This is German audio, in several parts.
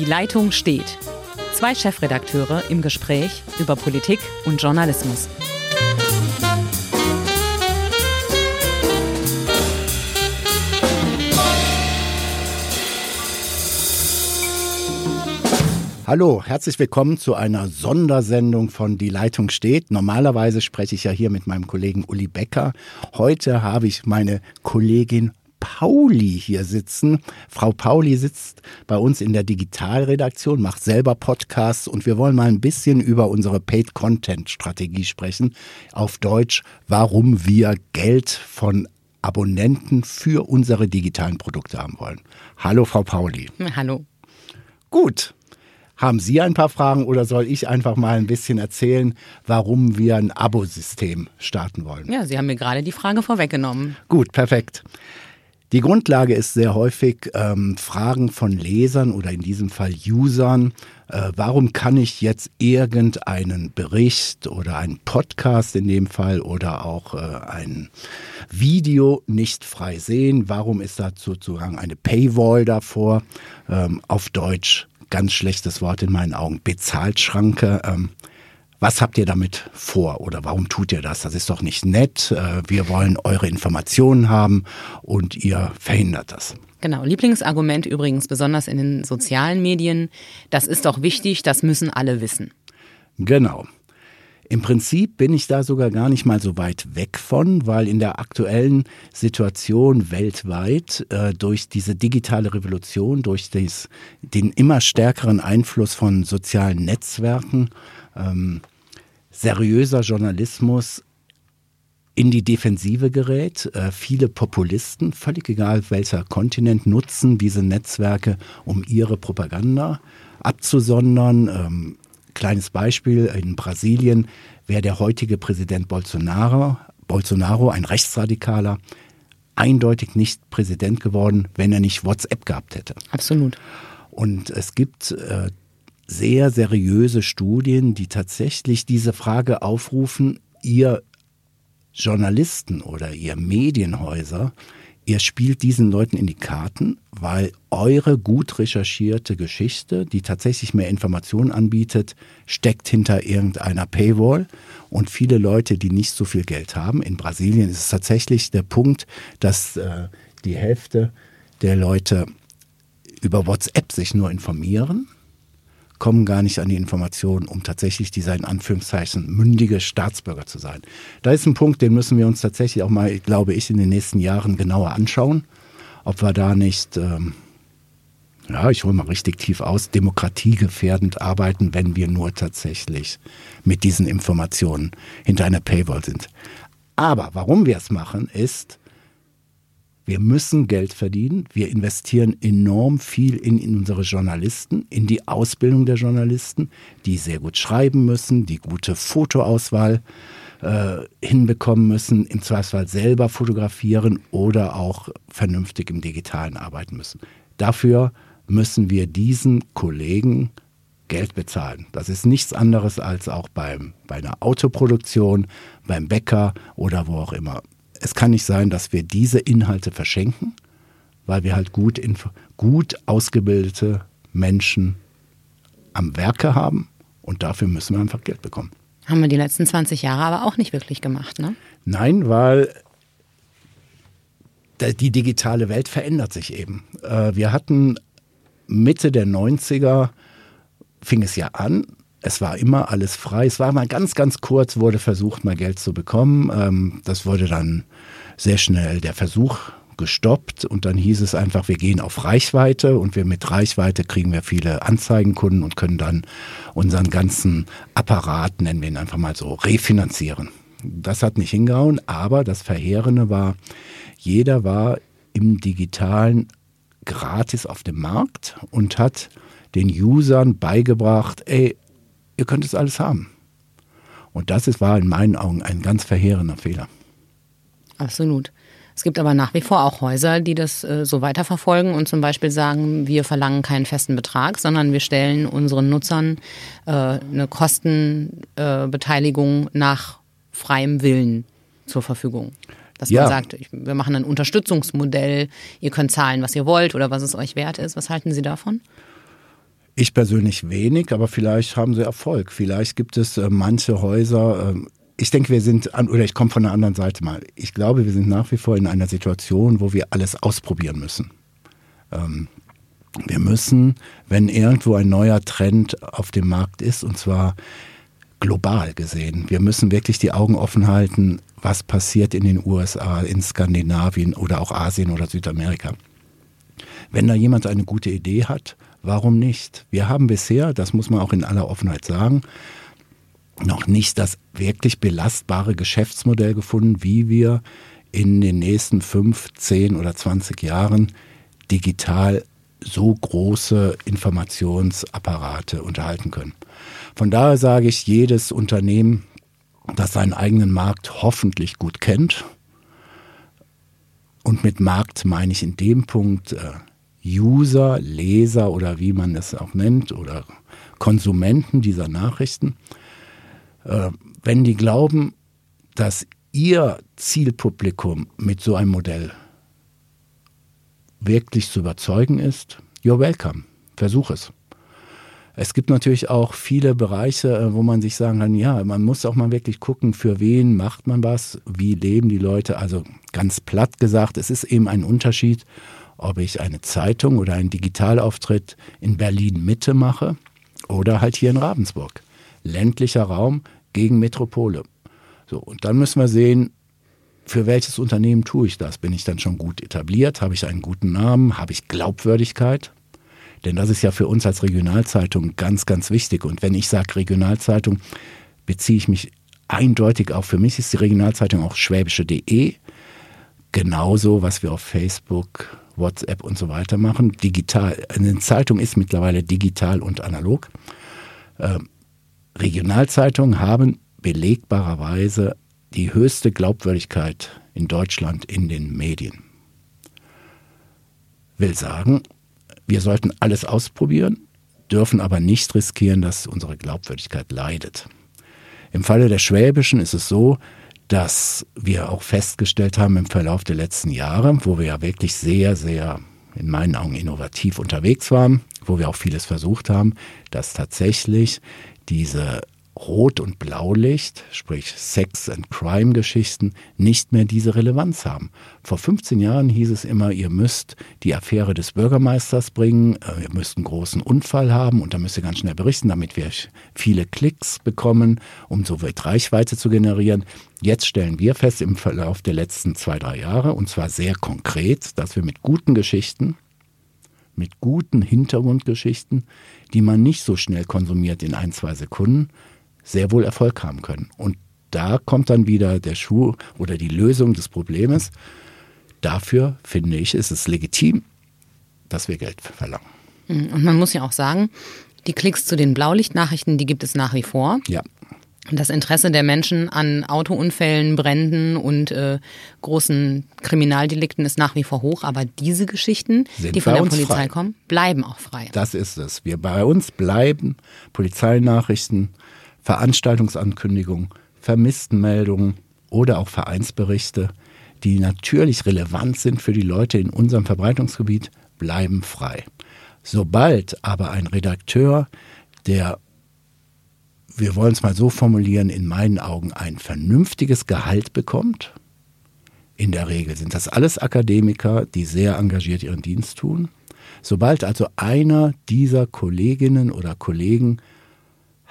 Die Leitung steht. Zwei Chefredakteure im Gespräch über Politik und Journalismus. Hallo, herzlich willkommen zu einer Sondersendung von Die Leitung steht. Normalerweise spreche ich ja hier mit meinem Kollegen Uli Becker. Heute habe ich meine Kollegin Pauli hier sitzen. Frau Pauli sitzt bei uns in der Digitalredaktion, macht selber Podcasts und wir wollen mal ein bisschen über unsere Paid-Content-Strategie sprechen. Auf Deutsch, warum wir Geld von Abonnenten für unsere digitalen Produkte haben wollen. Hallo, Frau Pauli. Hallo. Gut. Haben Sie ein paar Fragen oder soll ich einfach mal ein bisschen erzählen, warum wir ein Abo-System starten wollen? Ja, Sie haben mir gerade die Frage vorweggenommen. Gut, perfekt. Die Grundlage ist sehr häufig ähm, Fragen von Lesern oder in diesem Fall Usern. Äh, warum kann ich jetzt irgendeinen Bericht oder einen Podcast in dem Fall oder auch äh, ein Video nicht frei sehen? Warum ist da sozusagen eine Paywall davor? Ähm, auf Deutsch, ganz schlechtes Wort in meinen Augen, Bezahlschranke. Ähm, was habt ihr damit vor oder warum tut ihr das? Das ist doch nicht nett. Äh, wir wollen eure Informationen haben und ihr verhindert das. Genau, Lieblingsargument übrigens besonders in den sozialen Medien. Das ist doch wichtig, das müssen alle wissen. Genau. Im Prinzip bin ich da sogar gar nicht mal so weit weg von, weil in der aktuellen Situation weltweit äh, durch diese digitale Revolution, durch des, den immer stärkeren Einfluss von sozialen Netzwerken, ähm, seriöser Journalismus in die Defensive gerät. Äh, viele Populisten, völlig egal welcher Kontinent, nutzen diese Netzwerke, um ihre Propaganda abzusondern. Ähm, kleines Beispiel, in Brasilien wäre der heutige Präsident Bolsonaro, Bolsonaro, ein Rechtsradikaler, eindeutig nicht Präsident geworden, wenn er nicht WhatsApp gehabt hätte. Absolut. Und es gibt äh, sehr seriöse Studien, die tatsächlich diese Frage aufrufen, ihr Journalisten oder ihr Medienhäuser, ihr spielt diesen Leuten in die Karten, weil eure gut recherchierte Geschichte, die tatsächlich mehr Informationen anbietet, steckt hinter irgendeiner Paywall. Und viele Leute, die nicht so viel Geld haben, in Brasilien ist es tatsächlich der Punkt, dass äh, die Hälfte der Leute über WhatsApp sich nur informieren kommen gar nicht an die Informationen, um tatsächlich dieser in Anführungszeichen mündige Staatsbürger zu sein. Da ist ein Punkt, den müssen wir uns tatsächlich auch mal, glaube ich, in den nächsten Jahren genauer anschauen, ob wir da nicht, ähm, ja, ich hole mal richtig tief aus, demokratiegefährdend arbeiten, wenn wir nur tatsächlich mit diesen Informationen hinter einer Paywall sind. Aber warum wir es machen, ist, wir müssen Geld verdienen. Wir investieren enorm viel in, in, unsere Journalisten, in die Ausbildung der Journalisten, die sehr gut schreiben müssen, die gute Fotoauswahl äh, hinbekommen müssen, im Zweifelsfall selber fotografieren oder auch vernünftig im Digitalen arbeiten müssen. Dafür müssen wir diesen Kollegen Geld bezahlen. Das ist nichts anderes als auch beim, bei einer Autoproduktion, beim Bäcker oder wo auch immer es kann nicht sein, dass wir diese Inhalte verschenken, weil wir halt gut, gut ausgebildete Menschen am Werke haben und dafür müssen wir einfach Geld bekommen. Haben wir die letzten 20 Jahre aber auch nicht wirklich gemacht, ne? Nein, weil die digitale Welt verändert sich eben. Äh, wir hatten Mitte der 90er, fing es ja an, es war immer alles frei. Es war mal ganz, ganz kurz, wurde versucht, mal Geld zu bekommen. Ähm, das wurde dann sehr schnell der Versuch gestoppt und dann hieß es einfach, wir gehen auf Reichweite und wir mit Reichweite kriegen wir viele Anzeigenkunden und können dann unseren ganzen Apparat, nennen wir ihn einfach mal so, refinanzieren. Das hat nicht hingehauen, aber das Verheerende war, jeder war im digitalen gratis auf dem Markt und hat den Usern beigebracht, ey, ihr könnt es alles haben. Und das ist, war in meinen Augen ein ganz verheerender Fehler. Absolut. Es gibt aber nach wie vor auch Häuser, die das äh, so weiterverfolgen und zum Beispiel sagen, wir verlangen keinen festen Betrag, sondern wir stellen unseren Nutzern äh, eine Kostenbeteiligung äh, nach freiem Willen zur Verfügung. Dass ja. man sagt, wir machen ein Unterstützungsmodell, ihr könnt zahlen, was ihr wollt oder was es euch wert ist. Was halten Sie davon? Ich persönlich wenig, aber vielleicht haben sie Erfolg. Vielleicht gibt es äh, manche Häuser, äh, ich denke, wir sind an, oder ich komme von der anderen Seite mal. Ich glaube, wir sind nach wie vor in einer Situation, wo wir alles ausprobieren müssen. Ähm, wir müssen, wenn irgendwo ein neuer Trend auf dem Markt ist, und zwar global gesehen, wir müssen wirklich die Augen offen halten, was passiert in den USA, in Skandinavien oder auch Asien oder Südamerika. Wenn da jemand eine gute Idee hat, warum nicht? Wir haben bisher, das muss man auch in aller Offenheit sagen, noch nicht das wirklich belastbare Geschäftsmodell gefunden, wie wir in den nächsten fünf, zehn oder zwanzig Jahren digital so große Informationsapparate unterhalten können. Von daher sage ich, jedes Unternehmen, das seinen eigenen Markt hoffentlich gut kennt, und mit Markt meine ich in dem Punkt äh, User, Leser oder wie man es auch nennt, oder Konsumenten dieser Nachrichten, äh, wenn die glauben, dass ihr Zielpublikum mit so einem Modell wirklich zu überzeugen ist, you're welcome. Versuch es. Es gibt natürlich auch viele Bereiche, äh, wo man sich sagen kann, ja, man muss auch mal wirklich gucken, für wen macht man was, wie leben die Leute. Also ganz platt gesagt, es ist eben ein Unterschied, ob ich eine Zeitung oder einen Digitalauftritt in Berlin Mitte mache oder halt hier in Ravensburg ländlicher Raum gegen Metropole. So, und dann müssen wir sehen, für welches Unternehmen tue ich das? Bin ich dann schon gut etabliert? Habe ich einen guten Namen? Habe ich Glaubwürdigkeit? Denn das ist ja für uns als Regionalzeitung ganz, ganz wichtig. Und wenn ich sage Regionalzeitung, beziehe ich mich eindeutig auch, für mich ist die Regionalzeitung auch schwäbische.de. Genauso, was wir auf Facebook, WhatsApp und so weiter machen. Digital, eine Zeitung ist mittlerweile digital und analog. Ähm, Regionalzeitungen haben belegbarerweise die höchste Glaubwürdigkeit in Deutschland in den Medien. Will sagen, wir sollten alles ausprobieren, dürfen aber nicht riskieren, dass unsere Glaubwürdigkeit leidet. Im Falle der Schwäbischen ist es so, dass wir auch festgestellt haben im Verlauf der letzten Jahre, wo wir ja wirklich sehr, sehr in meinen Augen innovativ unterwegs waren, wo wir auch vieles versucht haben, dass tatsächlich diese Rot- und Blaulicht, sprich Sex- and Crime-Geschichten, nicht mehr diese Relevanz haben. Vor 15 Jahren hieß es immer, ihr müsst die Affäre des Bürgermeisters bringen, äh, ihr müsst einen großen Unfall haben und dann müsst ihr ganz schnell berichten, damit wir viele Klicks bekommen, um so weit Reichweite zu generieren. Jetzt stellen wir fest im Verlauf der letzten zwei, drei Jahre, und zwar sehr konkret, dass wir mit guten Geschichten, mit guten Hintergrundgeschichten, die man nicht so schnell konsumiert in ein, zwei Sekunden, sehr wohl Erfolg haben können. Und da kommt dann wieder der Schuh oder die Lösung des Problems. Dafür finde ich, ist es legitim, dass wir Geld verlangen. Mhm. Und man muss ja auch sagen, die Klicks zu den Blaulichtnachrichten, die gibt es nach wie vor. Ja. Das Interesse der Menschen an Autounfällen, Bränden und äh, großen Kriminaldelikten ist nach wie vor hoch, aber diese Geschichten, Sind die von der Polizei frei. kommen, bleiben auch frei. Das ist es. Wir bei uns bleiben Polizeinachrichten, Veranstaltungsankündigungen, Vermisstenmeldungen oder auch Vereinsberichte, die natürlich relevant sind für die Leute in unserem Verbreitungsgebiet, bleiben frei. Sobald aber ein Redakteur, der, wir wollen es mal so formulieren, in meinen Augen ein vernünftiges Gehalt bekommt, in der Regel sind das alles Akademiker, die sehr engagiert ihren Dienst tun. Sobald also einer dieser Kolleginnen oder Kollegen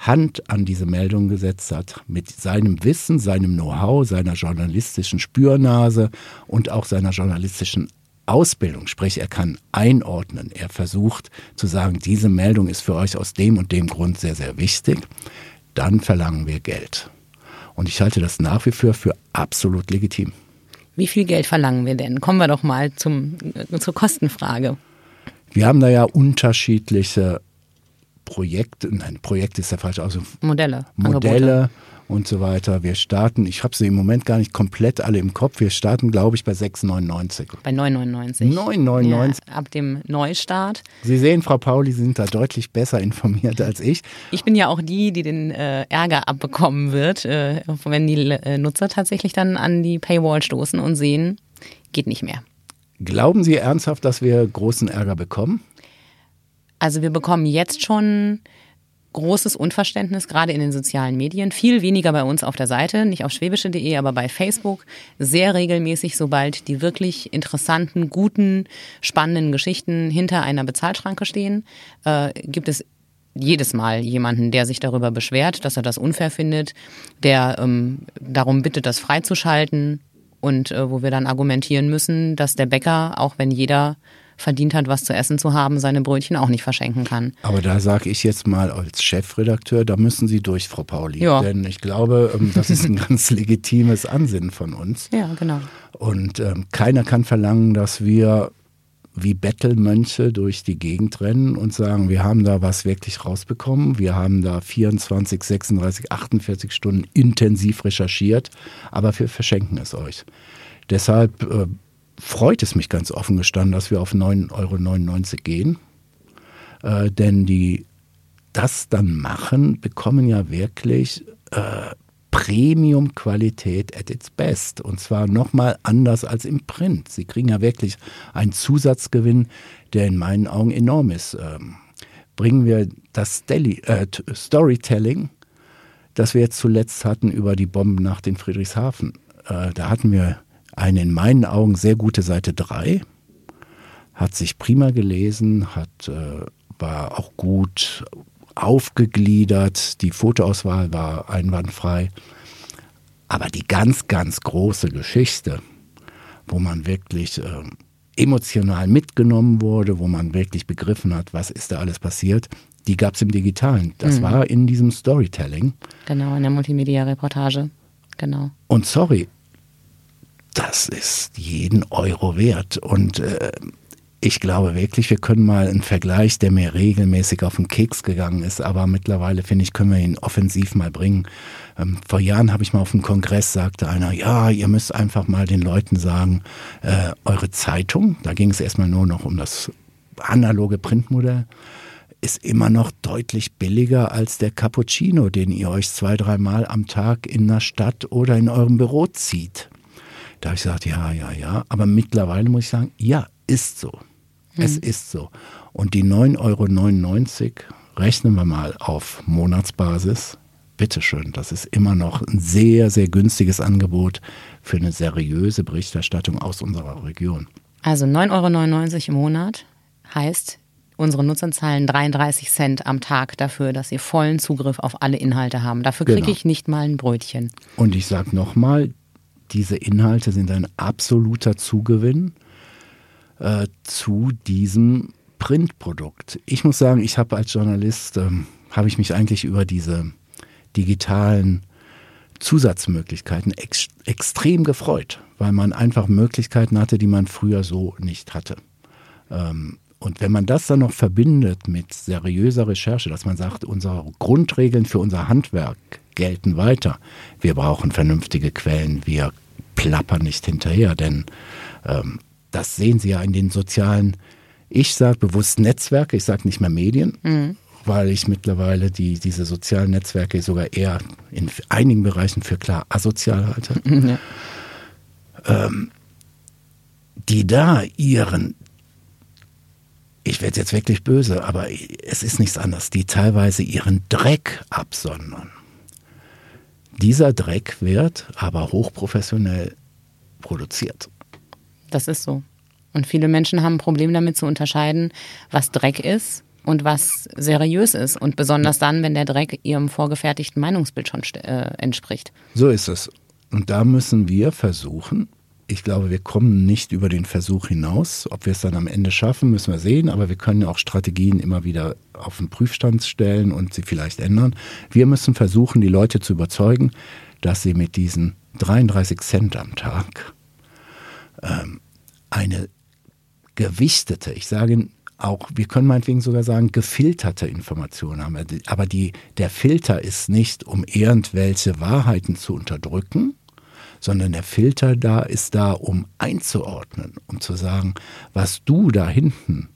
Hand an diese Meldung gesetzt hat, mit seinem Wissen, seinem Know-how, seiner journalistischen Spürnase und auch seiner journalistischen Ausbildung, sprich er kann einordnen, er versucht zu sagen, diese Meldung ist für euch aus dem und dem Grund sehr, sehr wichtig, dann verlangen wir Geld. Und ich halte das nach wie vor für absolut legitim. Wie viel Geld verlangen wir denn? Kommen wir doch mal zum, äh, zur Kostenfrage. Wir haben da ja unterschiedliche Projekte, nein, Projekt ist der falsche Ausdruck, Modelle. Modelle Angebote. und so weiter. Wir starten, ich habe sie im Moment gar nicht komplett alle im Kopf, wir starten, glaube ich, bei 6,99. Bei 9,99. 9,99. Ja, ab dem Neustart. Sie sehen, Frau Pauli, Sie sind da deutlich besser informiert als ich. Ich bin ja auch die, die den äh, Ärger abbekommen wird, äh, wenn die äh, Nutzer tatsächlich dann an die Paywall stoßen und sehen, geht nicht mehr. Glauben Sie ernsthaft, dass wir großen Ärger bekommen? Also wir bekommen jetzt schon großes Unverständnis, gerade in den sozialen Medien. Viel weniger bei uns auf der Seite, nicht auf schwäbische.de, aber bei Facebook. Sehr regelmäßig, sobald die wirklich interessanten, guten, spannenden Geschichten hinter einer Bezahlschranke stehen, äh, gibt es jedes Mal jemanden, der sich darüber beschwert, dass er das unfair findet, der ähm, darum bittet, das freizuschalten und äh, wo wir dann argumentieren müssen, dass der Bäcker, auch wenn jeder verdient hat, was zu essen zu haben, seine Brötchen auch nicht verschenken kann. Aber da sage ich jetzt mal als Chefredakteur, da müssen Sie durch, Frau Pauli. Ja. Denn ich glaube, ähm, das ist ein ganz legitimes Ansinnen von uns. Ja, genau. Und ähm, keiner kann verlangen, dass wir wie Bettelmönche durch die Gegend rennen und sagen, wir haben da was wirklich rausbekommen, wir haben da 24, 36, 48 Stunden intensiv recherchiert, aber wir verschenken es euch. Deshalb äh, freut es mich ganz offen gestanden, dass wir auf 9,99 Euro gehen, äh, denn die das dann machen, bekommen ja wirklich äh, Premium-Qualität at its best. Und zwar nochmal anders als im Print. Sie kriegen ja wirklich einen Zusatzgewinn, der in meinen Augen enorm ist. Ähm, bringen wir das Deli äh, Storytelling, das wir jetzt zuletzt hatten über die Bomben nach den Friedrichshafen. Äh, da hatten wir eine in meinen Augen sehr gute Seite 3. Hat sich prima gelesen, hat, äh, war auch gut aufgegliedert, die Fotoauswahl war einwandfrei. Aber die ganz, ganz große Geschichte, wo man wirklich äh, emotional mitgenommen wurde, wo man wirklich begriffen hat, was ist da alles passiert, die gab es im Digitalen. Das mhm. war in diesem Storytelling. Genau, in der Multimedia-Reportage. Genau. Und sorry, das ist jeden Euro wert. Und äh, ich glaube wirklich, wir können mal einen Vergleich, der mir regelmäßig auf den Keks gegangen ist, aber mittlerweile finde ich, können wir ihn offensiv mal bringen. Ähm, vor Jahren habe ich mal auf einem Kongress, sagte einer, ja, ihr müsst einfach mal den Leuten sagen, äh, eure Zeitung, da ging es erstmal nur noch um das analoge Printmodell, ist immer noch deutlich billiger als der Cappuccino, den ihr euch zwei, dreimal am Tag in der Stadt oder in eurem Büro zieht. Da habe ich gesagt, ja, ja, ja. Aber mittlerweile muss ich sagen, ja, ist so. Mhm. Es ist so. Und die 9,99 Euro rechnen wir mal auf Monatsbasis. Bitteschön, das ist immer noch ein sehr, sehr günstiges Angebot für eine seriöse Berichterstattung aus unserer Region. Also 9,99 Euro im Monat heißt, unsere Nutzer zahlen 33 Cent am Tag dafür, dass sie vollen Zugriff auf alle Inhalte haben. Dafür kriege genau. ich nicht mal ein Brötchen. Und ich sage nochmal, diese Inhalte sind ein absoluter Zugewinn äh, zu diesem Printprodukt. Ich muss sagen, ich habe als Journalist, ähm, habe ich mich eigentlich über diese digitalen Zusatzmöglichkeiten ex extrem gefreut, weil man einfach Möglichkeiten hatte, die man früher so nicht hatte. Ähm, und wenn man das dann noch verbindet mit seriöser Recherche, dass man sagt, unsere Grundregeln für unser Handwerk gelten weiter. Wir brauchen vernünftige Quellen, wir plappern nicht hinterher, denn ähm, das sehen Sie ja in den sozialen, ich sage bewusst Netzwerke, ich sage nicht mehr Medien, mhm. weil ich mittlerweile die, diese sozialen Netzwerke sogar eher in einigen Bereichen für klar asozial halte. Mhm. Ähm, die da ihren, ich werde jetzt wirklich böse, aber es ist nichts anderes, die teilweise ihren Dreck absondern. Dieser Dreck wird aber hochprofessionell produziert. Das ist so. Und viele Menschen haben ein Problem damit zu unterscheiden, was Dreck ist und was seriös ist. Und besonders dann, wenn der Dreck ihrem vorgefertigten Meinungsbild schon äh, entspricht. So ist es. Und da müssen wir versuchen, ich glaube, wir kommen nicht über den Versuch hinaus. Ob wir es dann am Ende schaffen, müssen wir sehen. Aber wir können auch Strategien immer wieder auf den Prüfstand stellen und sie vielleicht ändern. Wir müssen versuchen, die Leute zu überzeugen, dass sie mit diesen 33 Cent am Tag ähm, eine gewichtete, ich sage auch, wir können meinetwegen sogar sagen, gefilterte Informationen haben. Aber die, der Filter ist nicht, um irgendwelche Wahrheiten zu unterdrücken, sondern der Filter da ist da, um einzuordnen, um zu sagen, was du da hinten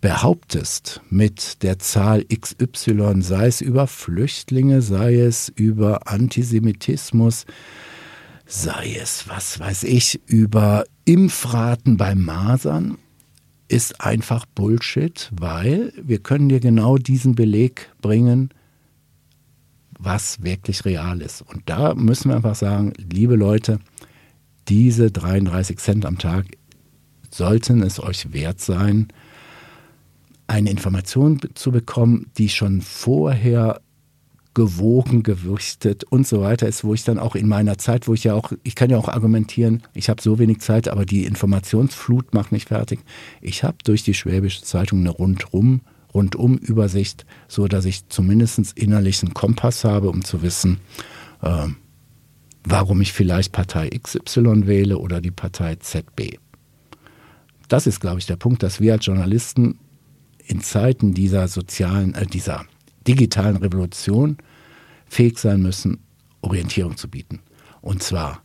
behauptest mit der Zahl XY, sei es über Flüchtlinge, sei es über Antisemitismus, sei es, was weiß ich, über Impfraten bei Masern, ist einfach Bullshit, weil wir können dir genau diesen Beleg bringen, was wirklich real ist. Und da müssen wir einfach sagen, liebe Leute, diese 33 Cent am Tag sollten es euch wert sein, eine Information zu bekommen, die schon vorher gewogen, gewichtet und so weiter ist, wo ich dann auch in meiner Zeit, wo ich ja auch, ich kann ja auch argumentieren, ich habe so wenig Zeit, aber die Informationsflut macht mich fertig. Ich habe durch die Schwäbische Zeitung eine rundrum, rundum Übersicht, so dass ich zumindest innerlich einen Kompass habe, um zu wissen, äh, warum ich vielleicht Partei XY wähle oder die Partei ZB. Das ist, glaube ich, der Punkt, dass wir als Journalisten in Zeiten dieser sozialen, äh, dieser digitalen Revolution fähig sein müssen, Orientierung zu bieten. Und zwar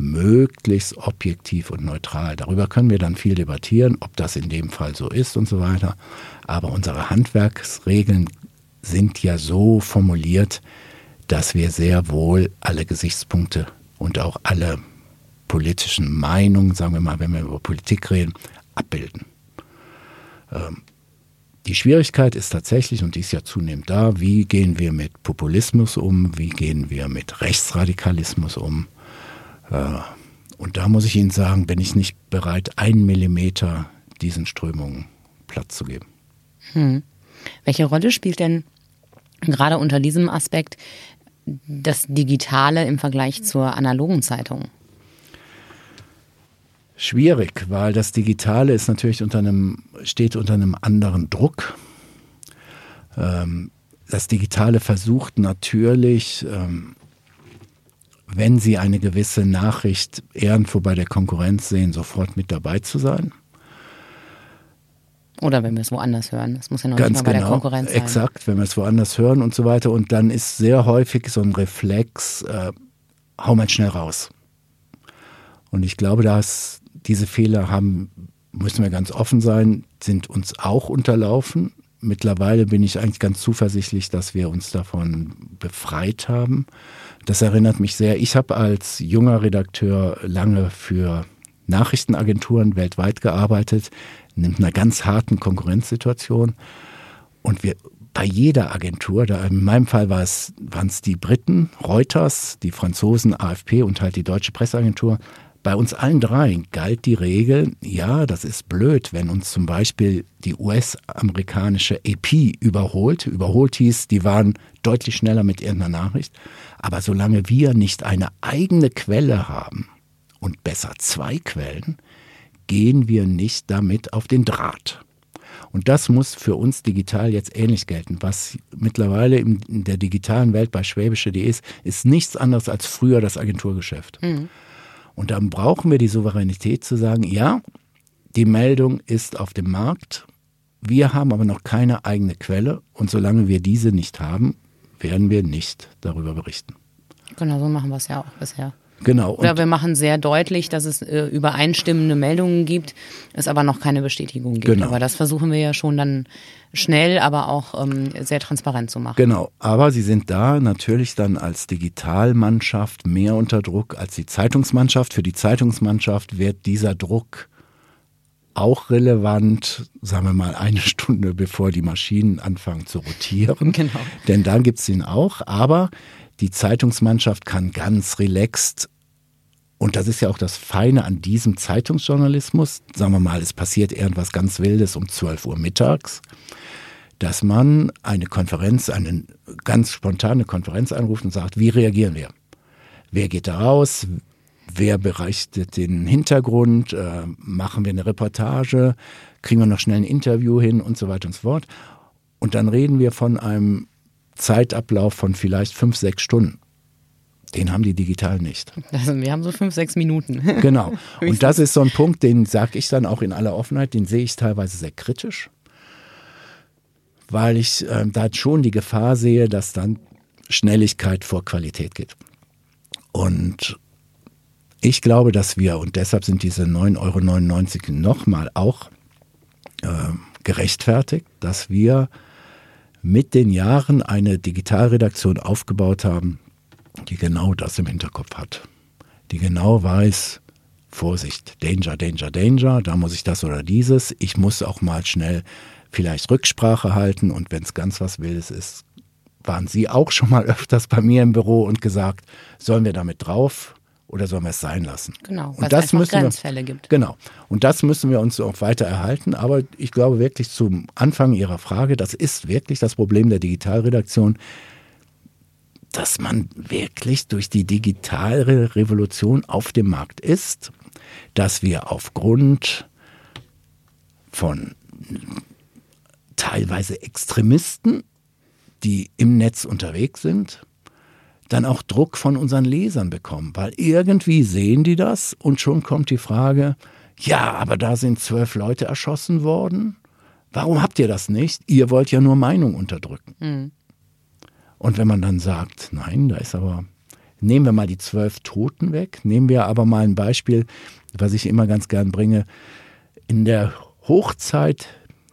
möglichst objektiv und neutral. Darüber können wir dann viel debattieren, ob das in dem Fall so ist und so weiter. Aber unsere Handwerksregeln sind ja so formuliert, dass wir sehr wohl alle Gesichtspunkte und auch alle politischen Meinungen, sagen wir mal, wenn wir über Politik reden, abbilden. Ähm, die Schwierigkeit ist tatsächlich, und die ist ja zunehmend da, wie gehen wir mit Populismus um, wie gehen wir mit Rechtsradikalismus um. Äh, und da muss ich Ihnen sagen, bin ich nicht bereit, einen Millimeter diesen Strömungen Platz zu geben. Hm. Welche Rolle spielt denn gerade unter diesem Aspekt das Digitale im Vergleich zur analogen Zeitung? schwierig, weil das Digitale ist natürlich unter einem, steht unter einem anderen Druck. Ähm, das Digitale versucht natürlich, ähm, wenn Sie eine gewisse Nachricht irgendwo bei der Konkurrenz sehen, sofort mit dabei zu sein. Oder wenn wir es woanders hören. Das muss ja noch Ganz nicht mal bei genau, der Konkurrenz sein. Exakt, wenn wir es woanders hören und so weiter. Und dann ist sehr häufig so ein Reflex, äh, hau mal schnell raus. Und ich glaube, dass diese Fehler haben, müssen wir ganz offen sein, sind uns auch unterlaufen. Mittlerweile bin ich eigentlich ganz zuversichtlich, dass wir uns davon befreit haben. Das erinnert mich sehr. Ich habe als junger Redakteur lange für Nachrichtenagenturen weltweit gearbeitet, in einer ganz harten Konkurrenzsituation. Und wir bei jeder Agentur, da in meinem Fall war es, waren es die Briten, Reuters, die Franzosen, AFP und halt die deutsche Presseagentur, bei uns allen dreien galt die Regel, ja, das ist blöd, wenn uns zum Beispiel die US-amerikanische AP überholt. Überholt hieß, die waren deutlich schneller mit irgendeiner Nachricht. Aber solange wir nicht eine eigene Quelle haben und besser zwei Quellen, gehen wir nicht damit auf den Draht. Und das muss für uns digital jetzt ähnlich gelten. Was mittlerweile in der digitalen Welt bei schwäbische.de ist, ist nichts anderes als früher das Agenturgeschäft. Mhm. Und dann brauchen wir die Souveränität zu sagen, ja, die Meldung ist auf dem Markt, wir haben aber noch keine eigene Quelle und solange wir diese nicht haben, werden wir nicht darüber berichten. Genau, so machen wir es ja auch bisher. Genau. Oder wir machen sehr deutlich, dass es äh, übereinstimmende Meldungen gibt, es aber noch keine Bestätigung gibt. Genau. Aber das versuchen wir ja schon dann schnell, aber auch ähm, sehr transparent zu machen. Genau. Aber Sie sind da natürlich dann als Digitalmannschaft mehr unter Druck als die Zeitungsmannschaft. Für die Zeitungsmannschaft wird dieser Druck auch relevant, sagen wir mal, eine Stunde bevor die Maschinen anfangen zu rotieren. Genau. Denn dann gibt es ihn auch. Aber die Zeitungsmannschaft kann ganz relaxed und das ist ja auch das Feine an diesem Zeitungsjournalismus. Sagen wir mal, es passiert irgendwas ganz Wildes um 12 Uhr mittags, dass man eine Konferenz, eine ganz spontane Konferenz anruft und sagt, wie reagieren wir? Wer geht da raus? Wer berichtet den Hintergrund? Äh, machen wir eine Reportage? Kriegen wir noch schnell ein Interview hin und so weiter und so fort? Und dann reden wir von einem Zeitablauf von vielleicht fünf, sechs Stunden. Den haben die digital nicht. Also wir haben so fünf, sechs Minuten. Genau. Und das ist so ein Punkt, den sage ich dann auch in aller Offenheit, den sehe ich teilweise sehr kritisch, weil ich äh, da schon die Gefahr sehe, dass dann Schnelligkeit vor Qualität geht. Und ich glaube, dass wir, und deshalb sind diese 9,99 Euro nochmal auch äh, gerechtfertigt, dass wir mit den Jahren eine Digitalredaktion aufgebaut haben, die genau das im Hinterkopf hat. Die genau weiß, Vorsicht, Danger, Danger, Danger, da muss ich das oder dieses. Ich muss auch mal schnell vielleicht Rücksprache halten und wenn es ganz was Wildes ist, waren Sie auch schon mal öfters bei mir im Büro und gesagt, sollen wir damit drauf oder sollen wir es sein lassen? Genau, und das müssen Grenzfälle wir, gibt. Genau. Und das müssen wir uns auch weiter erhalten. Aber ich glaube wirklich zum Anfang Ihrer Frage, das ist wirklich das Problem der Digitalredaktion, dass man wirklich durch die digitale Revolution auf dem Markt ist, dass wir aufgrund von teilweise Extremisten, die im Netz unterwegs sind, dann auch Druck von unseren Lesern bekommen, weil irgendwie sehen die das und schon kommt die Frage, ja, aber da sind zwölf Leute erschossen worden. Warum habt ihr das nicht? Ihr wollt ja nur Meinung unterdrücken. Mhm. Und wenn man dann sagt, nein, da ist aber, nehmen wir mal die zwölf Toten weg, nehmen wir aber mal ein Beispiel, was ich immer ganz gern bringe. In der Hochzeit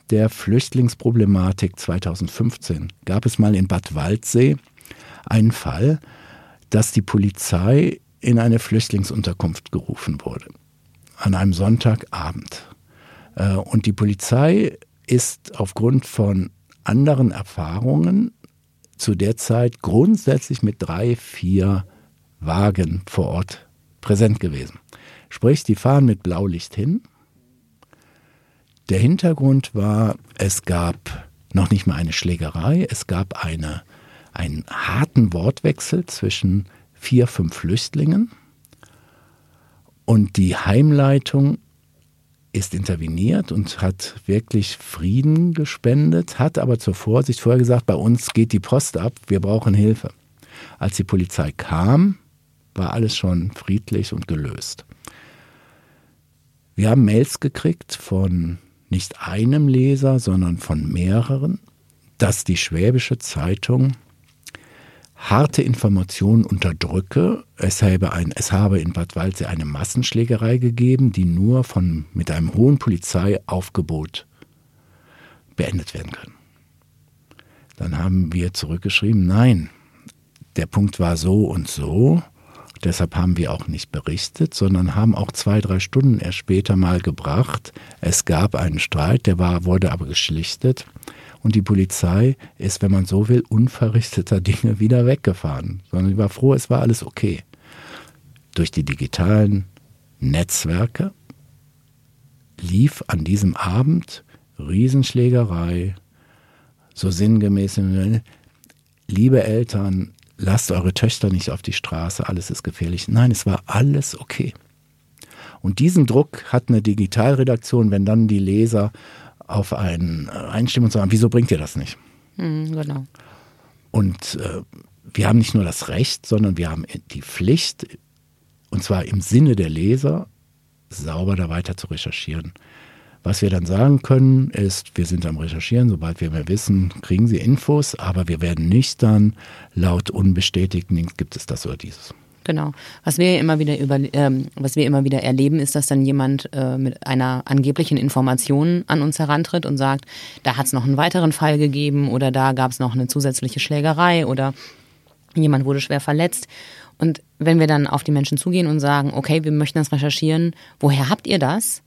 der Flüchtlingsproblematik 2015 gab es mal in Bad Waldsee einen Fall, dass die Polizei in eine Flüchtlingsunterkunft gerufen wurde. An einem Sonntagabend. Äh, und die Polizei ist aufgrund von anderen Erfahrungen zu der Zeit grundsätzlich mit drei, vier Wagen vor Ort präsent gewesen. Sprich, die fahren mit Blaulicht hin. Der Hintergrund war, es gab noch nicht mal eine Schlägerei, es gab eine einen harten Wortwechsel zwischen vier, fünf Flüchtlingen und die Heimleitung ist interveniert und hat wirklich Frieden gespendet, hat aber zur Vorsicht vorher gesagt, bei uns geht die Post ab, wir brauchen Hilfe. Als die Polizei kam, war alles schon friedlich und gelöst. Wir haben Mails gekriegt von nicht einem Leser, sondern von mehreren, dass die Schwäbische Zeitung harte Informationen unterdrücke. Es habe, ein, es habe in Bad Waldsee eine Massenschlägerei gegeben, die nur von, mit einem hohen Polizeiaufgebot beendet werden kann. Dann haben wir zurückgeschrieben, nein, der Punkt war so und so. Deshalb haben wir auch nicht berichtet, sondern haben auch zwei, drei Stunden erst später mal gebracht. Es gab einen Streit, der war, wurde aber geschlichtet. Und die Polizei ist, wenn man so will, unverrichteter Dinge wieder weggefahren. Sondern sie war froh, es war alles okay. Durch die digitalen Netzwerke lief an diesem Abend Riesenschlägerei, so sinngemäß, liebe Eltern, lasst eure Töchter nicht auf die Straße, alles ist gefährlich. Nein, es war alles okay. Und diesen Druck hat eine Digitalredaktion, wenn dann die Leser auf einen äh, einstimmen und sagen, wieso bringt ihr das nicht? Mhm, genau. Und äh, wir haben nicht nur das Recht, sondern wir haben die Pflicht, und zwar im Sinne der Leser, sauber da weiter zu recherchieren. Was wir dann sagen können, ist, wir sind am Recherchieren, sobald wir mehr wissen, kriegen Sie Infos, aber wir werden nicht dann laut unbestätigten gibt es das oder dieses. Genau. Was wir immer wieder über, ähm, was wir immer wieder erleben, ist, dass dann jemand äh, mit einer angeblichen Information an uns herantritt und sagt, da hat es noch einen weiteren Fall gegeben oder da gab es noch eine zusätzliche Schlägerei oder jemand wurde schwer verletzt. Und wenn wir dann auf die Menschen zugehen und sagen, okay, wir möchten das recherchieren, woher habt ihr das?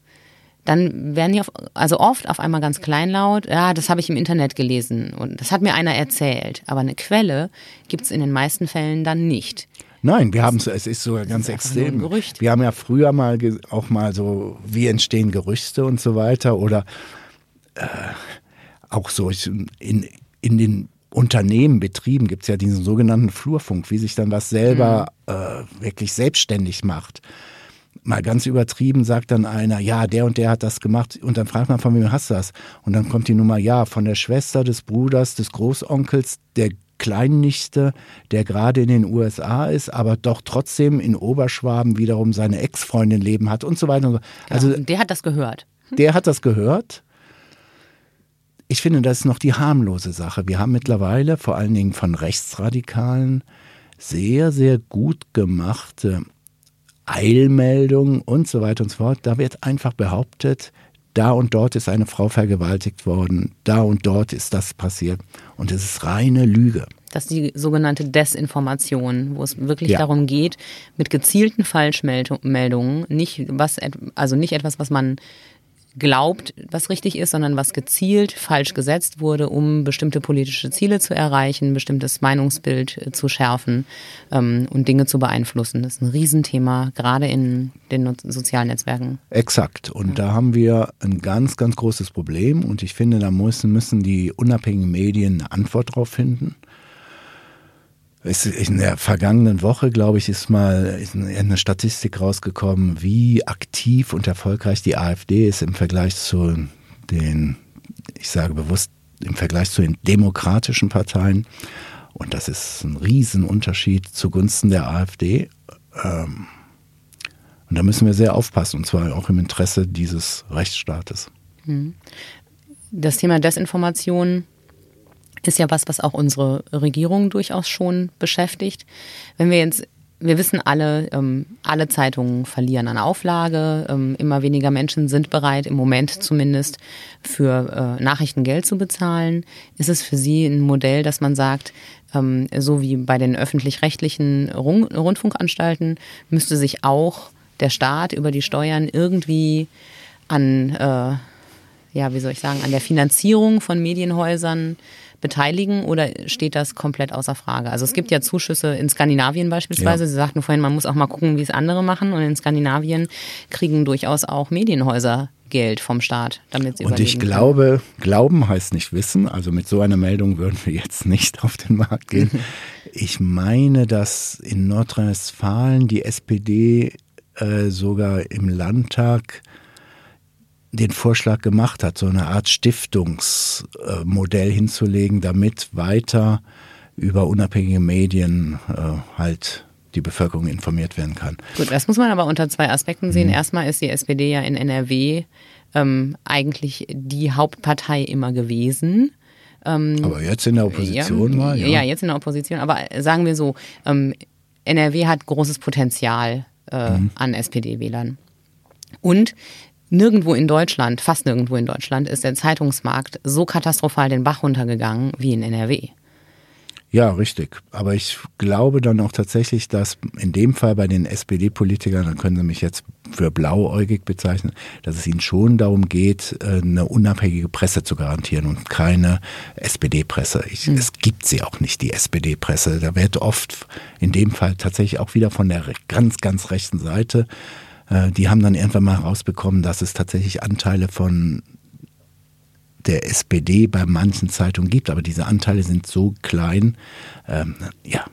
Dann werden die auf, also oft auf einmal ganz kleinlaut, ja, das habe ich im Internet gelesen und das hat mir einer erzählt. Aber eine Quelle gibt es in den meisten Fällen dann nicht. Nein, wir haben es, es ist sogar ganz extrem. Wir haben ja früher mal auch mal so, wie entstehen Gerüchte und so weiter oder äh, auch so in, in den Unternehmen, Betrieben gibt es ja diesen sogenannten Flurfunk, wie sich dann was selber mhm. äh, wirklich selbstständig macht. Mal ganz übertrieben sagt dann einer, ja, der und der hat das gemacht und dann fragt man, von wem hast du das? Und dann kommt die Nummer, ja, von der Schwester, des Bruders, des Großonkels, der Kleinnichte, der gerade in den USA ist, aber doch trotzdem in Oberschwaben wiederum seine Ex-Freundin leben hat und so weiter. Und so. Also ja, der hat das gehört. Der hat das gehört. Ich finde, das ist noch die harmlose Sache. Wir haben mittlerweile vor allen Dingen von Rechtsradikalen sehr, sehr gut gemachte Eilmeldungen und so weiter und so fort. Da wird einfach behauptet, da und dort ist eine Frau vergewaltigt worden, da und dort ist das passiert. Und es ist reine Lüge. Das ist die sogenannte Desinformation, wo es wirklich ja. darum geht, mit gezielten Falschmeldungen, nicht was, also nicht etwas, was man glaubt, was richtig ist, sondern was gezielt falsch gesetzt wurde, um bestimmte politische Ziele zu erreichen, bestimmtes Meinungsbild äh, zu schärfen ähm, und Dinge zu beeinflussen. Das ist ein Riesenthema, gerade in den sozialen Netzwerken. Exakt. Und ja. da haben wir ein ganz, ganz großes Problem. Und ich finde, da müssen, müssen die unabhängigen Medien eine Antwort drauf finden in der vergangenen Woche, glaube ich, ist mal eine Statistik rausgekommen, wie aktiv und erfolgreich die AfD ist im Vergleich zu den, ich sage bewusst, im Vergleich zu den demokratischen Parteien. Und das ist ein Riesenunterschied zugunsten der AfD. Ähm, und da müssen wir sehr aufpassen, und zwar auch im Interesse dieses Rechtsstaates. Hm. Das Thema Desinformation ist ja was, was auch unsere Regierung durchaus schon beschäftigt. Wenn wir jetzt wir wissen alle, ähm, alle Zeitungen verlieren an Auflage. Ähm, immer weniger Menschen sind bereit, im Moment zumindest für äh, Nachrichten Geld zu bezahlen. Ist es für Sie ein Modell, dass man sagt, ähm, so wie bei den öffentlich-rechtlichen Rund Rundfunkanstalten, müsste sich auch der Staat über die Steuern irgendwie an, äh, ja, wie soll ich sagen, an der Finanzierung von Medienhäusern beteiligen oder steht das komplett außer Frage? Also es gibt ja Zuschüsse in Skandinavien beispielsweise. Ja. Sie sagten vorhin, man muss auch mal gucken, wie es andere machen. Und in Skandinavien kriegen durchaus auch Medienhäuser Geld vom Staat, damit sie Und ich glaube, können. glauben heißt nicht wissen. Also mit so einer Meldung würden wir jetzt nicht auf den Markt gehen. ich meine, dass in Nordrhein-Westfalen die SPD äh, sogar im Landtag den Vorschlag gemacht hat, so eine Art Stiftungsmodell hinzulegen, damit weiter über unabhängige Medien äh, halt die Bevölkerung informiert werden kann. Gut, das muss man aber unter zwei Aspekten sehen. Mhm. Erstmal ist die SPD ja in NRW ähm, eigentlich die Hauptpartei immer gewesen. Ähm, aber jetzt in der Opposition ja, war, ja. Ja, jetzt in der Opposition. Aber sagen wir so, ähm, NRW hat großes Potenzial äh, mhm. an SPD-Wählern. Und Nirgendwo in Deutschland, fast nirgendwo in Deutschland, ist der Zeitungsmarkt so katastrophal den Bach runtergegangen wie in NRW. Ja, richtig. Aber ich glaube dann auch tatsächlich, dass in dem Fall bei den SPD-Politikern, dann können Sie mich jetzt für blauäugig bezeichnen, dass es ihnen schon darum geht, äh, eine unabhängige Presse zu garantieren und keine SPD-Presse. Mhm. Es gibt sie auch nicht, die SPD-Presse. Da wird oft in dem Fall tatsächlich auch wieder von der ganz, ganz rechten Seite die haben dann irgendwann mal herausbekommen, dass es tatsächlich Anteile von der SPD bei manchen Zeitungen gibt, aber diese Anteile sind so klein. Ähm, ja.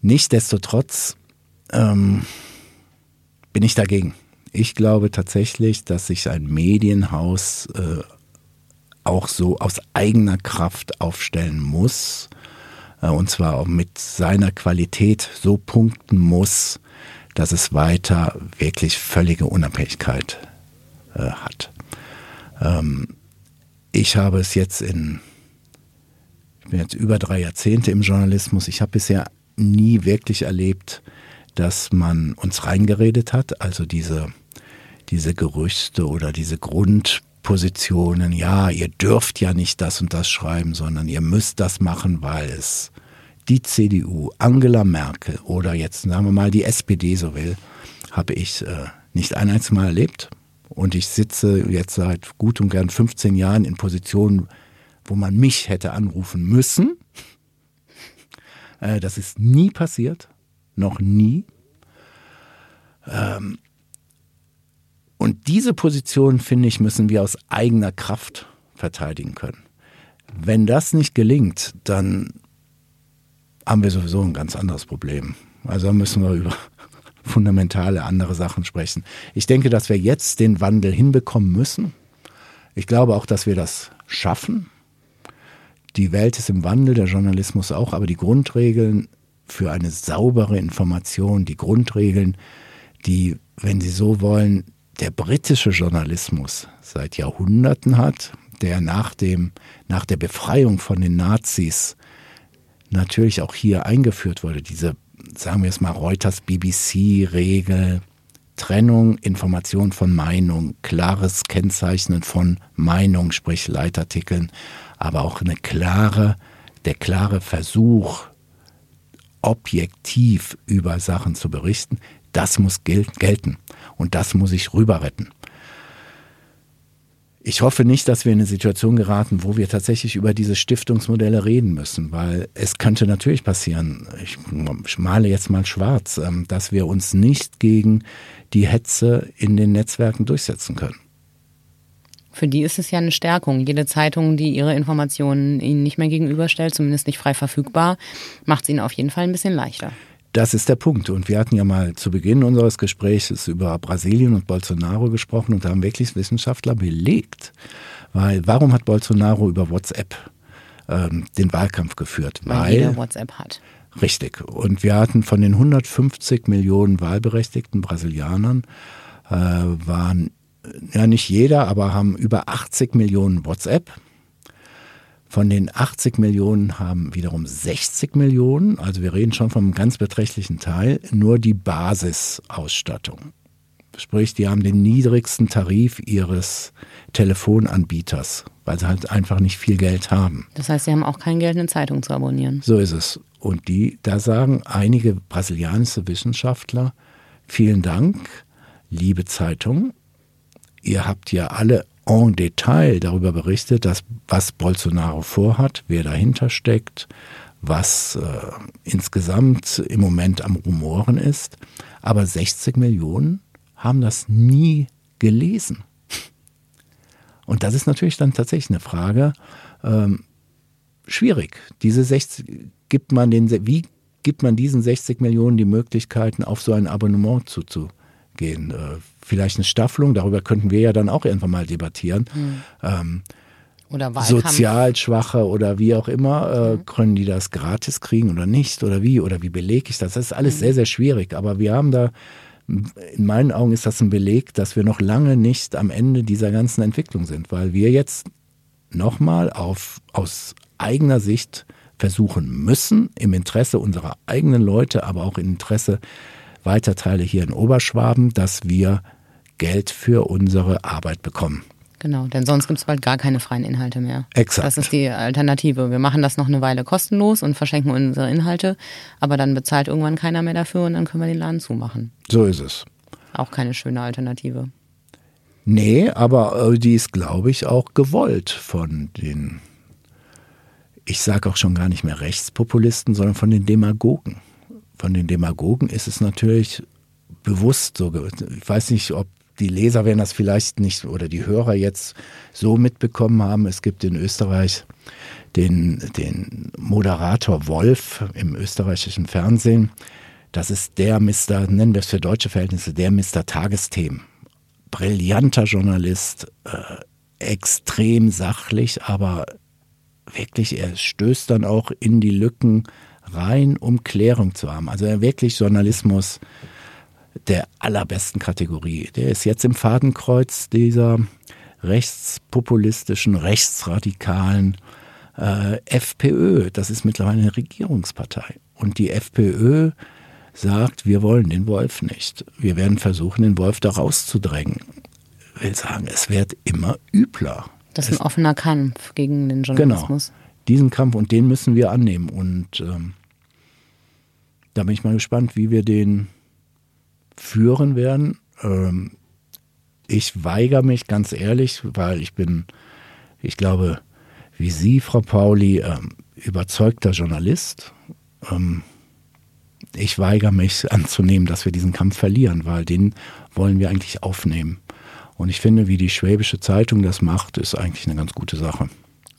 Nichtsdestotrotz ähm, bin ich dagegen. Ich glaube tatsächlich, dass sich ein Medienhaus äh, auch so aus eigener Kraft aufstellen muss äh, und zwar auch mit seiner Qualität so punkten muss, dass es weiter wirklich völlige Unabhängigkeit äh, hat. Ähm, ich habe es jetzt in, ich bin jetzt über drei Jahrzehnte im Journalismus, ich habe bisher nie wirklich erlebt, dass man uns reingeredet hat, also diese, diese Gerüchte oder diese Grundpositionen, ja, ihr dürft ja nicht das und das schreiben, sondern ihr müsst das machen, weil es die CDU, Angela Merkel oder jetzt sagen wir mal die SPD so will, habe ich äh, nicht ein einziges Mal erlebt. Und ich sitze jetzt seit gut und gern 15 Jahren in Positionen, wo man mich hätte anrufen müssen. Äh, das ist nie passiert, noch nie. Ähm, und diese Position, finde ich, müssen wir aus eigener Kraft verteidigen können. Wenn das nicht gelingt, dann haben wir sowieso ein ganz anderes Problem. Also müssen wir über fundamentale andere Sachen sprechen. Ich denke, dass wir jetzt den Wandel hinbekommen müssen. Ich glaube auch, dass wir das schaffen. Die Welt ist im Wandel, der Journalismus auch, aber die Grundregeln für eine saubere Information, die Grundregeln, die, wenn Sie so wollen, der britische Journalismus seit Jahrhunderten hat, der nach, dem, nach der Befreiung von den Nazis natürlich auch hier eingeführt wurde. Diese, sagen wir es mal, Reuters BBC-Regel, Trennung, Information von Meinung, klares Kennzeichnen von Meinung, sprich Leitartikeln, aber auch eine klare der klare Versuch, objektiv über Sachen zu berichten, das muss gel gelten. Und das muss ich rüber retten. Ich hoffe nicht, dass wir in eine Situation geraten, wo wir tatsächlich über diese Stiftungsmodelle reden müssen, weil es könnte natürlich passieren, ich male jetzt mal schwarz, ähm, dass wir uns nicht gegen die Hetze in den Netzwerken durchsetzen können. Für die ist es ja eine Stärkung. Jede Zeitung, die ihre Informationen ihnen nicht mehr gegenüberstellt, zumindest nicht frei verfügbar, macht es ihnen auf jeden Fall ein bisschen leichter. Das ist der Punkt. Und wir hatten ja mal zu Beginn unseres Gesprächs über Brasilien und Bolsonaro gesprochen und da haben wirklich Wissenschaftler belegt. Weil warum hat Bolsonaro über WhatsApp ähm, den Wahlkampf geführt? Weil, Weil jeder WhatsApp hat. Richtig. Und wir hatten von den 150 Millionen wahlberechtigten Brasilianern äh, waren ja nicht jeder, aber haben über 80 Millionen WhatsApp. Von den 80 Millionen haben wiederum 60 Millionen, also wir reden schon vom ganz beträchtlichen Teil, nur die Basisausstattung. Sprich, die haben den niedrigsten Tarif ihres Telefonanbieters, weil sie halt einfach nicht viel Geld haben. Das heißt, sie haben auch kein Geld, eine Zeitung zu abonnieren. So ist es. Und die, da sagen einige brasilianische Wissenschaftler, vielen Dank, liebe Zeitung, ihr habt ja alle en Detail darüber berichtet, dass, was Bolsonaro vorhat, wer dahinter steckt, was äh, insgesamt im Moment am Rumoren ist. Aber 60 Millionen haben das nie gelesen. Und das ist natürlich dann tatsächlich eine Frage, ähm, schwierig. Diese 60, gibt man den, wie gibt man diesen 60 Millionen die Möglichkeiten, auf so ein Abonnement zuzugehen? Äh, vielleicht eine Staffelung, darüber könnten wir ja dann auch irgendwann mal debattieren. Mhm. Ähm, oder sozial schwache oder wie auch immer, äh, mhm. können die das gratis kriegen oder nicht oder wie oder wie belege ich das? Das ist alles mhm. sehr, sehr schwierig, aber wir haben da, in meinen Augen ist das ein Beleg, dass wir noch lange nicht am Ende dieser ganzen Entwicklung sind, weil wir jetzt nochmal auf, aus eigener Sicht versuchen müssen, im Interesse unserer eigenen Leute, aber auch im Interesse weiter Teile hier in Oberschwaben, dass wir Geld für unsere Arbeit bekommen. Genau, denn sonst gibt es bald gar keine freien Inhalte mehr. Exakt. Das ist die Alternative. Wir machen das noch eine Weile kostenlos und verschenken unsere Inhalte, aber dann bezahlt irgendwann keiner mehr dafür und dann können wir den Laden zumachen. So ist es. Auch keine schöne Alternative. Nee, aber äh, die ist, glaube ich, auch gewollt von den, ich sage auch schon gar nicht mehr Rechtspopulisten, sondern von den Demagogen von den Demagogen ist es natürlich bewusst so. Ich weiß nicht, ob die Leser werden das vielleicht nicht oder die Hörer jetzt so mitbekommen haben. Es gibt in Österreich den, den Moderator Wolf im österreichischen Fernsehen. Das ist der Mister, nennen wir es für deutsche Verhältnisse, der Mister Tagesthemen. Brillanter Journalist, äh, extrem sachlich, aber wirklich, er stößt dann auch in die Lücken rein, um Klärung zu haben. Also wirklich Journalismus der allerbesten Kategorie. Der ist jetzt im Fadenkreuz dieser rechtspopulistischen, rechtsradikalen äh, FPÖ. Das ist mittlerweile eine Regierungspartei. Und die FPÖ sagt, wir wollen den Wolf nicht. Wir werden versuchen, den Wolf da rauszudrängen. Ich will sagen, es wird immer übler. Das ist ein offener Kampf gegen den genau. Journalismus. Genau. Diesen Kampf und den müssen wir annehmen. Und ähm, da bin ich mal gespannt, wie wir den führen werden. Ähm, ich weigere mich ganz ehrlich, weil ich bin, ich glaube, wie Sie, Frau Pauli, ähm, überzeugter Journalist. Ähm, ich weigere mich anzunehmen, dass wir diesen Kampf verlieren, weil den wollen wir eigentlich aufnehmen. Und ich finde, wie die Schwäbische Zeitung das macht, ist eigentlich eine ganz gute Sache.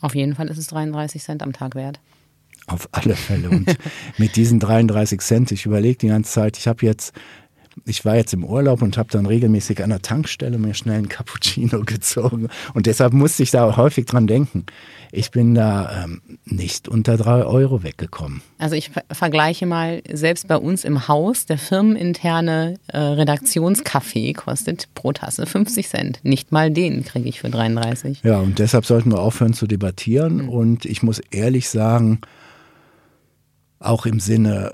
Auf jeden Fall ist es 33 Cent am Tag wert. Auf alle Fälle. Und mit diesen 33 Cent, ich überlege die ganze Zeit, ich habe jetzt, ich war jetzt im Urlaub und habe dann regelmäßig an der Tankstelle mir schnell einen Cappuccino gezogen. Und deshalb musste ich da häufig dran denken. Ich bin da ähm, nicht unter drei Euro weggekommen. Also ich vergleiche mal, selbst bei uns im Haus, der firmeninterne äh, Redaktionskaffee kostet pro Tasse 50 Cent. Nicht mal den kriege ich für 33. Ja, und deshalb sollten wir aufhören zu debattieren. Mhm. Und ich muss ehrlich sagen, auch im Sinne,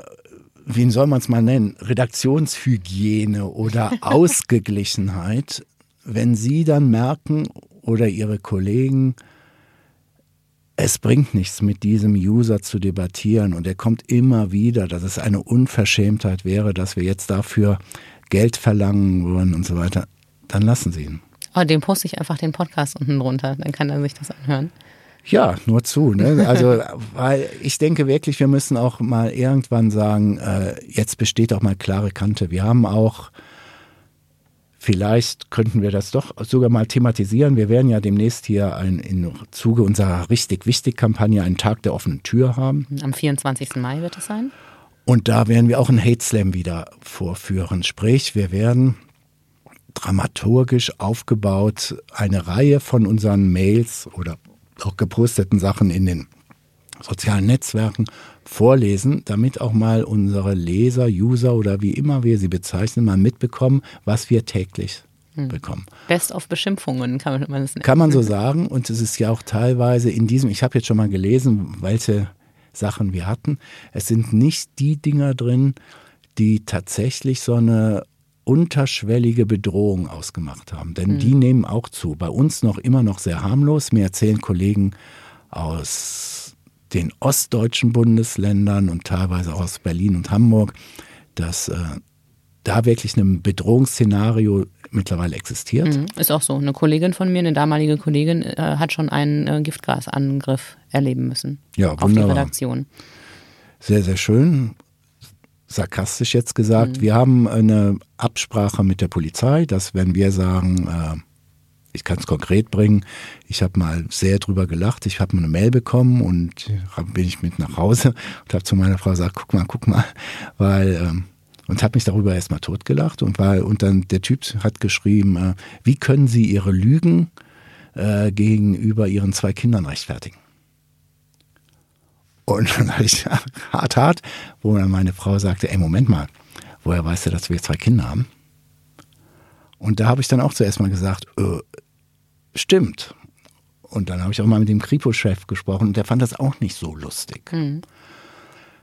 wie soll man es mal nennen, Redaktionshygiene oder Ausgeglichenheit, wenn Sie dann merken oder Ihre Kollegen, es bringt nichts, mit diesem User zu debattieren und er kommt immer wieder, dass es eine Unverschämtheit wäre, dass wir jetzt dafür Geld verlangen würden und so weiter. Dann lassen Sie ihn. Aber dem poste ich einfach den Podcast unten drunter, dann kann er sich das anhören. Ja, nur zu. Ne? Also, weil ich denke wirklich, wir müssen auch mal irgendwann sagen, äh, jetzt besteht auch mal klare Kante. Wir haben auch Vielleicht könnten wir das doch sogar mal thematisieren. Wir werden ja demnächst hier ein, im Zuge unserer richtig wichtig Kampagne einen Tag der offenen Tür haben. Am 24. Mai wird es sein. Und da werden wir auch einen Hate Slam wieder vorführen. Sprich, wir werden dramaturgisch aufgebaut eine Reihe von unseren Mails oder auch geposteten Sachen in den sozialen Netzwerken vorlesen, damit auch mal unsere Leser, User oder wie immer wir sie bezeichnen, mal mitbekommen, was wir täglich hm. bekommen. Best of Beschimpfungen kann man das nennen. Kann man so sagen und es ist ja auch teilweise in diesem, ich habe jetzt schon mal gelesen, welche Sachen wir hatten. Es sind nicht die Dinger drin, die tatsächlich so eine unterschwellige Bedrohung ausgemacht haben. Denn hm. die nehmen auch zu. Bei uns noch immer noch sehr harmlos. Mir erzählen Kollegen aus den ostdeutschen Bundesländern und teilweise auch aus Berlin und Hamburg, dass äh, da wirklich ein Bedrohungsszenario mittlerweile existiert. Mhm, ist auch so. Eine Kollegin von mir, eine damalige Kollegin, äh, hat schon einen äh, Giftgasangriff erleben müssen. Ja, wunderbar. Auf die Redaktion. Sehr, sehr schön. Sarkastisch jetzt gesagt. Mhm. Wir haben eine Absprache mit der Polizei, dass wenn wir sagen, äh, ich kann es konkret bringen. Ich habe mal sehr drüber gelacht. Ich habe eine Mail bekommen und hab, bin ich mit nach Hause und habe zu meiner Frau gesagt, guck mal, guck mal, weil ähm, und habe mich darüber erstmal totgelacht und weil und dann der Typ hat geschrieben, äh, wie können Sie Ihre Lügen äh, gegenüber Ihren zwei Kindern rechtfertigen? Und dann hatte ich hart, hart, wo dann meine Frau sagte, ey, Moment mal, woher weißt du, dass wir zwei Kinder haben? Und da habe ich dann auch zuerst mal gesagt, äh, stimmt. Und dann habe ich auch mal mit dem Kripo-Chef gesprochen und der fand das auch nicht so lustig. Mhm.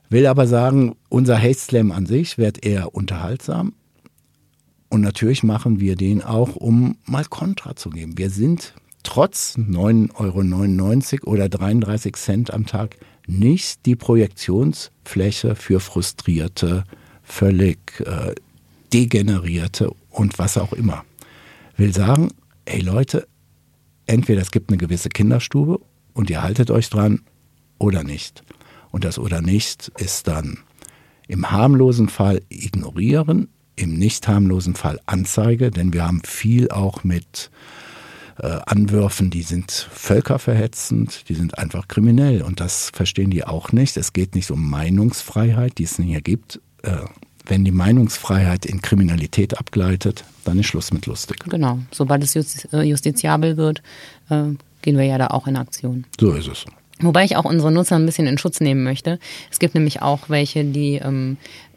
Will aber sagen, unser Hate Slam an sich wird eher unterhaltsam. Und natürlich machen wir den auch, um mal Kontra zu geben. Wir sind trotz 9,99 Euro oder 33 Cent am Tag nicht die Projektionsfläche für frustrierte, völlig äh, degenerierte und was auch immer. Will sagen, ey Leute, entweder es gibt eine gewisse Kinderstube und ihr haltet euch dran oder nicht. Und das oder nicht ist dann im harmlosen Fall ignorieren, im nicht harmlosen Fall Anzeige, denn wir haben viel auch mit äh, Anwürfen, die sind völkerverhetzend, die sind einfach kriminell und das verstehen die auch nicht. Es geht nicht um Meinungsfreiheit, die es hier gibt. Äh, wenn die Meinungsfreiheit in Kriminalität abgleitet, dann ist Schluss mit lustig. Genau. Sobald es äh, justiziabel wird, äh, gehen wir ja da auch in Aktion. So ist es. Wobei ich auch unsere Nutzer ein bisschen in Schutz nehmen möchte. Es gibt nämlich auch welche, die ähm,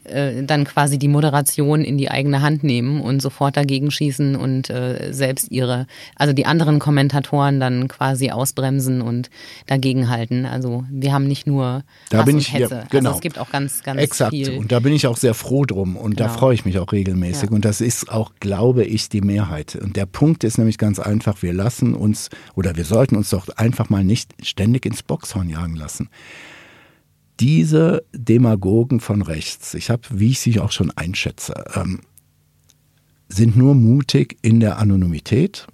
äh, dann quasi die Moderation in die eigene Hand nehmen und sofort dagegen schießen und äh, selbst ihre, also die anderen Kommentatoren dann quasi ausbremsen und dagegen halten. Also wir haben nicht nur da Hass bin ich, Hetze. Ja, genau. Also es gibt auch ganz, ganz Exakt. viel. Und da bin ich auch sehr froh drum und genau. da freue ich mich auch regelmäßig. Ja. Und das ist auch, glaube ich, die Mehrheit. Und der Punkt ist nämlich ganz einfach, wir lassen uns oder wir sollten uns doch einfach mal nicht ständig ins Boxhorn jagen lassen diese Demagogen von rechts, ich habe, wie ich sie auch schon einschätze, ähm, sind nur mutig in der Anonymität.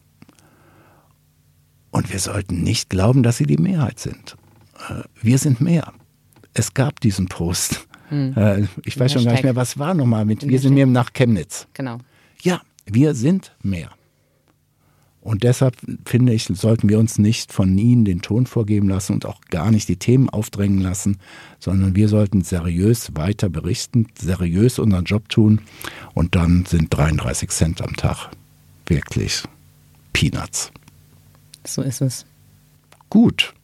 Und wir sollten nicht glauben, dass sie die Mehrheit sind. Äh, wir sind mehr. Es gab diesen Post. Hm. Äh, ich weiß schon gar nicht mehr, was war nochmal mit Wir sind mehr nach Chemnitz. Genau. Ja, wir sind mehr. Und deshalb finde ich, sollten wir uns nicht von ihnen den Ton vorgeben lassen und auch gar nicht die Themen aufdrängen lassen, sondern wir sollten seriös weiter berichten, seriös unseren Job tun und dann sind 33 Cent am Tag wirklich Peanuts. So ist es. Gut.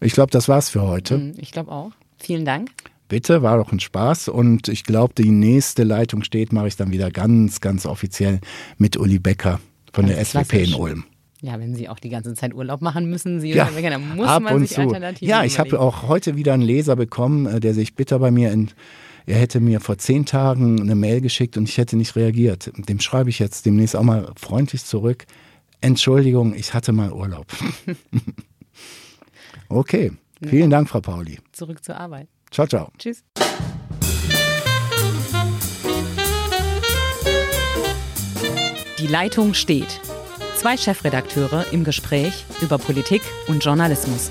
Ich glaube, das war's für heute. Hm, ich glaube auch. Vielen Dank. Bitte, war doch ein Spaß. Und ich glaube, die nächste Leitung steht, mache ich dann wieder ganz, ganz offiziell mit Uli Becker von der SWP in Ulm. Ja, wenn Sie auch die ganze Zeit Urlaub machen müssen, Sie ja, dann muss ab man und sich zu. Alternativen Ja, ich habe auch heute wieder einen Leser bekommen, äh, der sich bitter bei mir in er hätte mir vor zehn Tagen eine Mail geschickt und ich hätte nicht reagiert. Dem schreibe ich jetzt demnächst auch mal freundlich zurück. Entschuldigung, ich hatte mal Urlaub. Okay, vielen Dank, Frau Pauli. Zurück zur Arbeit. Ciao, ciao. Tschüss. Die Leitung steht. Zwei Chefredakteure im Gespräch über Politik und Journalismus.